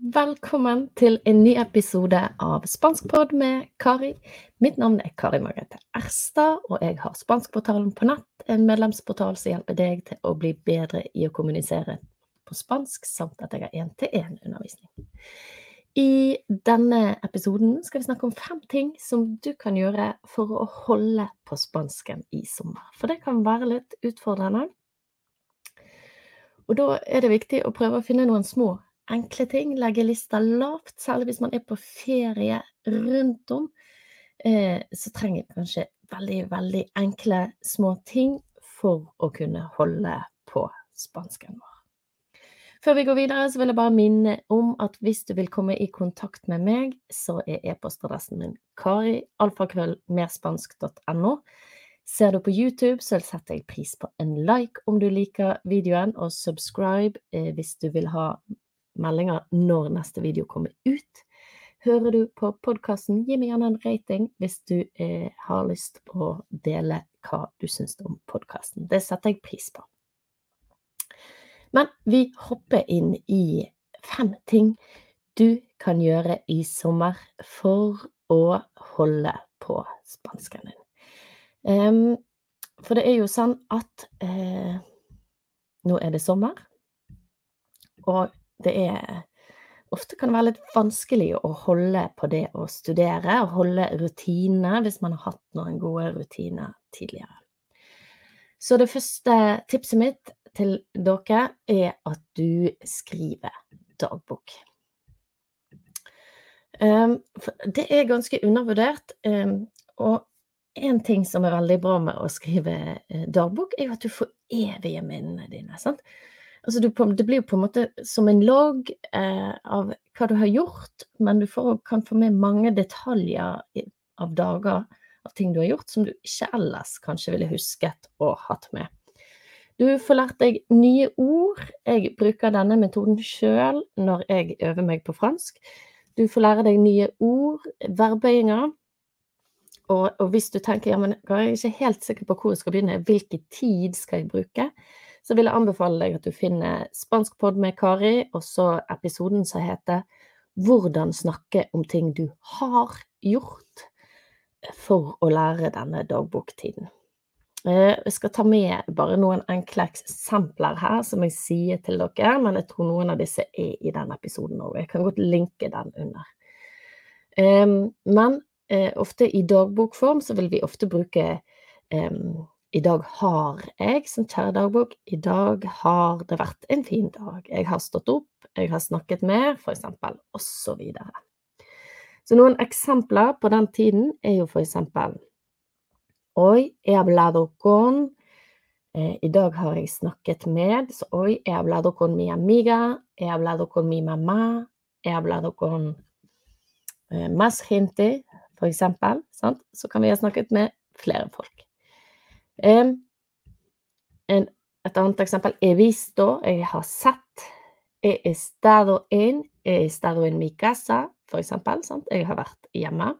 Velkommen til en ny episode av Spanskpod med Kari. Mitt navn er Kari Margrethe Erstad, og jeg har Spanskportalen på nett, en medlemsportal som hjelper deg til å bli bedre i å kommunisere på spansk, samt at jeg har én-til-én-undervisning. I denne episoden skal vi snakke om fem ting som du kan gjøre for å holde på spansken i sommer. For det kan være litt utfordrende. Og da er det viktig å prøve å finne noen små enkle ting. Legge lista lavt, særlig hvis man er på ferie rundt om. Eh, så trenger man kanskje veldig, veldig enkle små ting for å kunne holde på spansken vår. Før vi går videre, så vil jeg bare minne om at hvis du vil komme i kontakt med meg, så er e-postadressen min kari.alfakrøllmerspansk.no. Ser du på YouTube, så setter jeg pris på en like om du liker videoen, og subscribe eh, hvis du vil ha meldinger når neste video kommer ut. Hører du på podkasten, gi meg gjerne en rating hvis du eh, har lyst å dele hva du syns om podkasten. Det setter jeg pris på. Men vi hopper inn i fem ting du kan gjøre i sommer for å holde på spansken din. Um, for det er jo sånn at eh, nå er det sommer, og det er Ofte kan være litt vanskelig å holde på det å studere, og holde rutiner hvis man har hatt noen gode rutiner tidligere. Så det første tipset mitt til dere er at du skriver dagbok. Um, det er ganske undervurdert, um, og en ting som er veldig bra med å skrive eh, dagbok, er jo at du får evige minnene dine. sant? Altså, du, det blir jo på en måte som en logg eh, av hva du har gjort, men du får, kan få med mange detaljer av dager av ting du har gjort, som du ikke ellers kanskje ville husket og hatt med. Du får lært deg nye ord. Jeg bruker denne metoden sjøl når jeg øver meg på fransk. Du får lære deg nye ord, verbøyinger. Og, og hvis du tenker ja, men jeg er ikke helt sikker på hvor jeg skal begynne, hvilken tid skal jeg bruke, så vil jeg anbefale deg at du finner Spanskpod med Kari, og så episoden som heter Hvordan snakke om ting du har gjort for å lære denne dagboktiden. Eh, jeg skal ta med bare noen enkle eksempler her som jeg sier til dere, men jeg tror noen av disse er i den episoden òg. Jeg kan godt linke den under. Men eh, ofte i dagbokform så vil vi ofte bruke i dag har jeg som kjære dagbok, i dag har det vært en fin dag. Jeg har stått opp, jeg har snakket med, for eksempel, og så videre. Så noen eksempler på den tiden er jo for eksempel Oi, he hablado con eh, I dag har jeg snakket med, så hoy he hablado con mi amiga, he hablado con mi mamma, he hablado con eh, más gente, for eksempel. Så kan vi ha snakket med flere folk. En, et annet eksempel he visto, jeg har sett. He estado en, he estado en mi casa, for eksempel. Sant? Jeg har vært hjemme.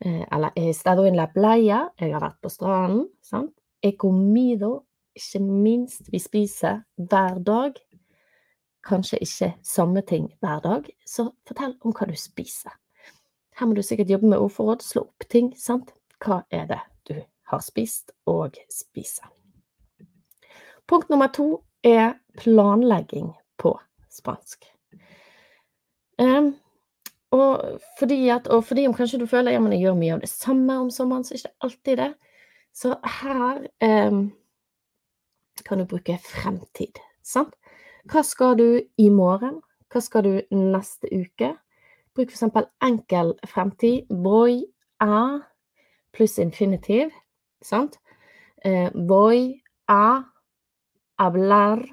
Eh, eller he estado en la playa, jeg har vært på stranden. Sant? He comido, ikke minst. Vi spiser hver dag. Kanskje ikke samme ting hver dag, så fortell om hva du spiser. Her må du sikkert jobbe med ordforråd, slå opp ting, sant? Hva er det har spist og spiser. Punkt nummer to er planlegging på spansk. Um, og, fordi at, og fordi om kanskje du føler ja, jeg gjør mye av det samme om sommeren, så er det ikke alltid det. Så her um, kan du bruke fremtid. Sant? Hva skal du i morgen? Hva skal du neste uke? Bruk f.eks. enkel fremtid. Voy a pluss infinitiv sant? Eh, voy a hablar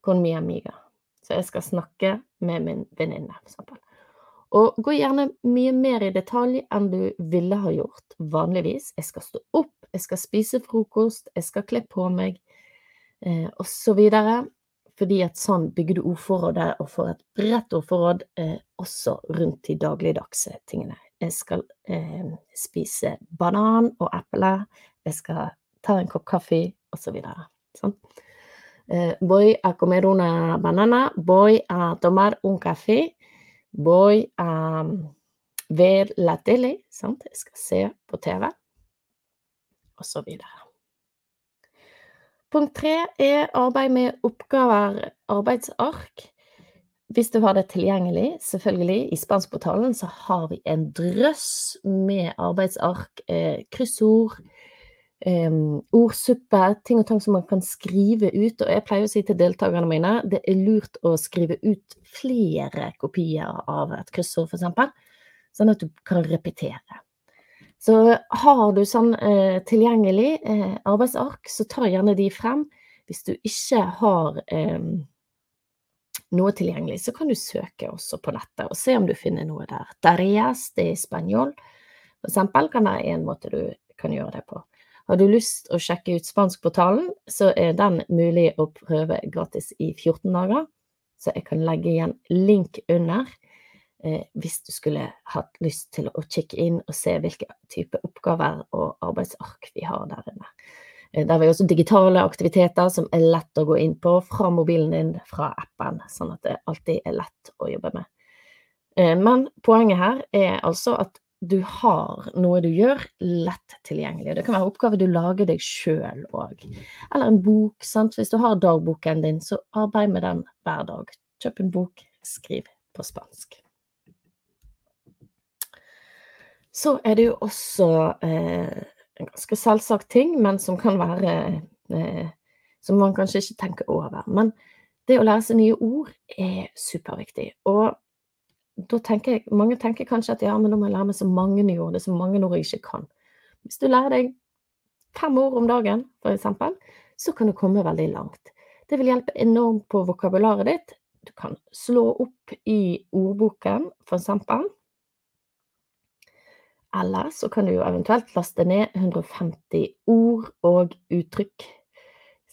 con mi amiga. Så jeg skal snakke med min venninne, for eksempel. Og gå gjerne mye mer i detalj enn du ville ha gjort vanligvis. Jeg skal stå opp, jeg skal spise frokost, jeg skal kle på meg, eh, osv. Fordi at sånn bygger du ordforrådet og får et bredt ordforråd eh, også rundt de dagligdagse tingene. Jeg skal eh, spise banan og eple, jeg skal ta en kopp kaffe, osv. Sånn. Eh, voy a comer una banana, voy a tomar un café. voy um, ved la tele, sant? Jeg skal se på TV, videre. Punkt tre er arbeid med oppgaver, arbeidsark. Hvis du har det tilgjengelig, selvfølgelig, i spanskportalen så har vi en drøss med arbeidsark, eh, kryssord, eh, ordsuppe, ting og tang som man kan skrive ut. Og jeg pleier å si til deltakerne mine det er lurt å skrive ut flere kopier av et kryssord, f.eks., sånn at du kan repetere. Så har du sånn eh, tilgjengelig eh, arbeidsark, så ta gjerne de frem. Hvis du ikke har eh, noe tilgjengelig, så kan du søke også på nettet og se om du finner noe der. Tareas de español, for eksempel, kan være en måte du kan gjøre det på. Har du lyst å sjekke ut spanskportalen, så er den mulig å prøve gratis i 14 dager. Så jeg kan legge igjen link under eh, hvis du skulle hatt lyst til å kikke inn og se hvilke type oppgaver og arbeidsark vi har der inne. Eh, der har vi også digitale aktiviteter som er lett å gå inn på fra mobilen din, fra appen, sånn at det alltid er lett å jobbe med. Eh, men poenget her er altså at du har noe du gjør lett tilgjengelig. Det kan være oppgaver du lager deg sjøl òg. Eller en bok. sant? Hvis du har dagboken din, så arbeid med den hver dag. Kjøp en bok, skriv på spansk. Så er det jo også eh, en ganske selvsagt ting, men som kan være eh, Som man kanskje ikke tenker over. Men det å lære seg nye ord er superviktig. Og da tenker jeg Mange tenker kanskje at ja, men nå må jeg lære meg så mange nye ord. Det er så mange ord jeg ikke kan. Hvis du lærer deg fem ord om dagen, eksempel, så kan du komme veldig langt. Det vil hjelpe enormt på vokabularet ditt. Du kan slå opp i ordboken, eksempel. Eller så kan du jo eventuelt laste ned 150 ord og uttrykk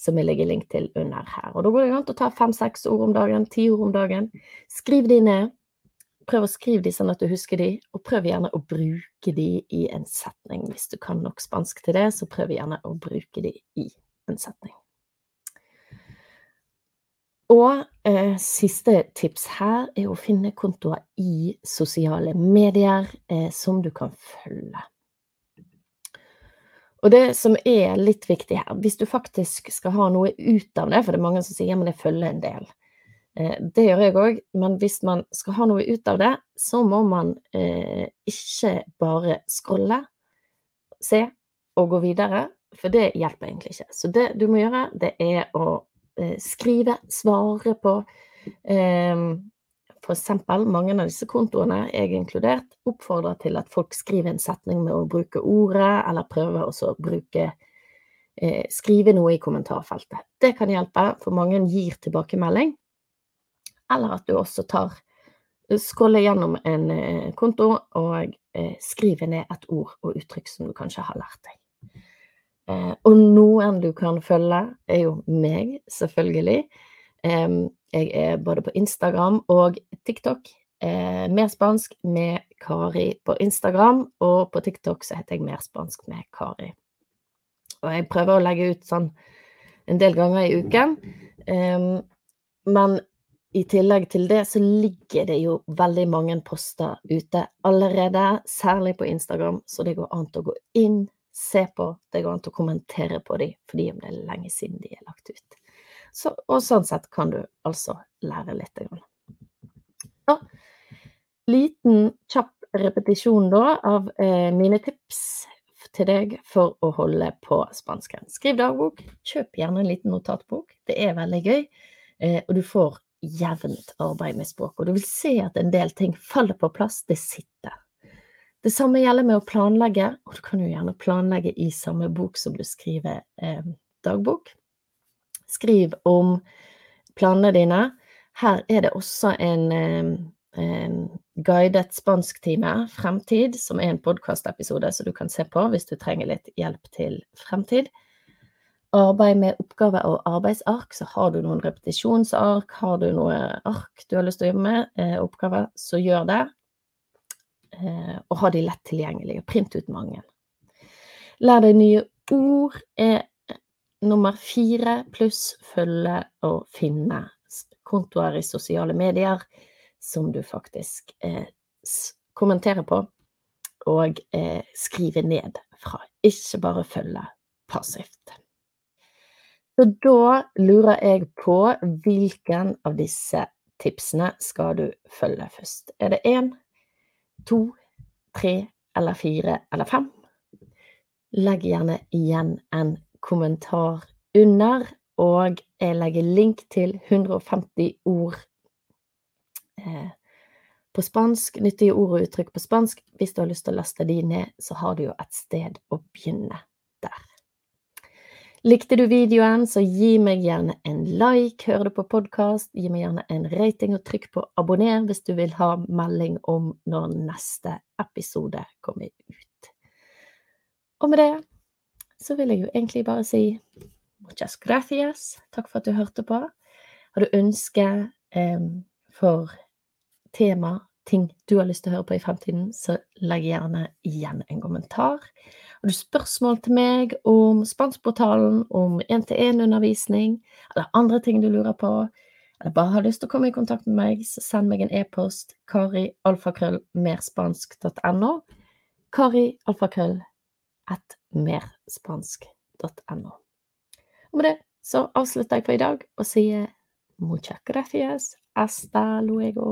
som jeg legger link til under her. Og da går det an å ta fem-seks ord om dagen, ti ord om dagen. Skriv de ned. Prøv å skrive de sånn at du husker de, og prøv gjerne å bruke de i en setning. Hvis du kan nok spansk til det, så prøv gjerne å bruke de i en setning. Og eh, siste tips her er å finne kontoer i sosiale medier eh, som du kan følge. Og det som er litt viktig her, hvis du faktisk skal ha noe ut av det, for det er mange som sier men jeg følger en del. Eh, det gjør jeg òg, men hvis man skal ha noe ut av det, så må man eh, ikke bare scrolle, se og gå videre, for det hjelper egentlig ikke. Så det du må gjøre, det er å Eh, skrive, svare på. eh, eksempel, mange av disse kontoene, jeg inkludert, oppfordrer til at folk skriver en setning med å bruke ordet, eller prøver å bruke eh, Skrive noe i kommentarfeltet. Det kan hjelpe, for mange gir tilbakemelding. Eller at du også tar Skrolle gjennom en eh, konto og skriver ned et ord og uttrykk som du kanskje har lært deg. Eh, og noen du kan følge, er jo meg, selvfølgelig. Eh, jeg er både på Instagram og TikTok. Eh, mer spansk med Kari på Instagram, og på TikTok så heter jeg Mer spansk med Kari. Og jeg prøver å legge ut sånn en del ganger i uken. Men i tillegg til det så ligger det jo veldig mange poster ute allerede, særlig på Instagram, så det går an å gå inn, se på. Det går an å kommentere på dem, fordi om det er lenge siden de er lagt ut. Så, og sånn sett kan du altså lære litt. Så, liten, kjapp repetisjon da av eh, mine tips til deg for å holde på spansken. Skriv dagbok. Kjøp gjerne en liten notatbok. Det er veldig gøy. Eh, og du får jevnt arbeid med språk. Og du vil se at en del ting faller på plass. Det sitter. Det samme gjelder med å planlegge, og du kan jo gjerne planlegge i samme bok som du skriver eh, dagbok. Skriv om planene dine. Her er det også en, eh, guidet spansktime, Fremtid, som er en podkastepisode som du kan se på hvis du trenger litt hjelp til fremtid. Arbeid med oppgaver og arbeidsark, så har du noen repetisjonsark, har du noe ark du har lyst til å jobbe med, eh, oppgaver, så gjør det. Eh, og ha de lett tilgjengelige. print ut mange. Lær deg nye ord er nummer fire, pluss følge og finne kontoer i sosiale medier. som du faktisk eh, kommenterer på, og eh, skriver ned fra. Ikke bare følge passivt. Så da lurer jeg på hvilken av disse tipsene skal du følge først. Er det én, to, tre eller fire eller fem? Legg gjerne igjen en kommentar under, og jeg legger link til 150 ord eh, på spansk, nyttige ord og uttrykk på spansk. Hvis du har lyst til å laste de ned, så har du jo et sted å begynne. Likte du videoen, så gi meg gjerne en like. hør du på podkast, gi meg gjerne en rating og trykk på abonner hvis du vil ha melding om når neste episode kommer ut. Og med det så vil jeg jo egentlig bare si muchas gracias. Takk for at du hørte på. Har du ønske eh, for tema, ting du har lyst til å høre på i fremtiden, så legg gjerne igjen en kommentar. Har du spørsmål til meg om Spanskportalen, om én-til-én-undervisning, eller andre ting du lurer på, eller bare har lyst til å komme i kontakt med meg, så send meg en e-post karialfakrøllmerspansk.no. Karialfakrøll.merspansk.no. Og med det så avslutter jeg for i dag og sier muchas gracias, hasta luego.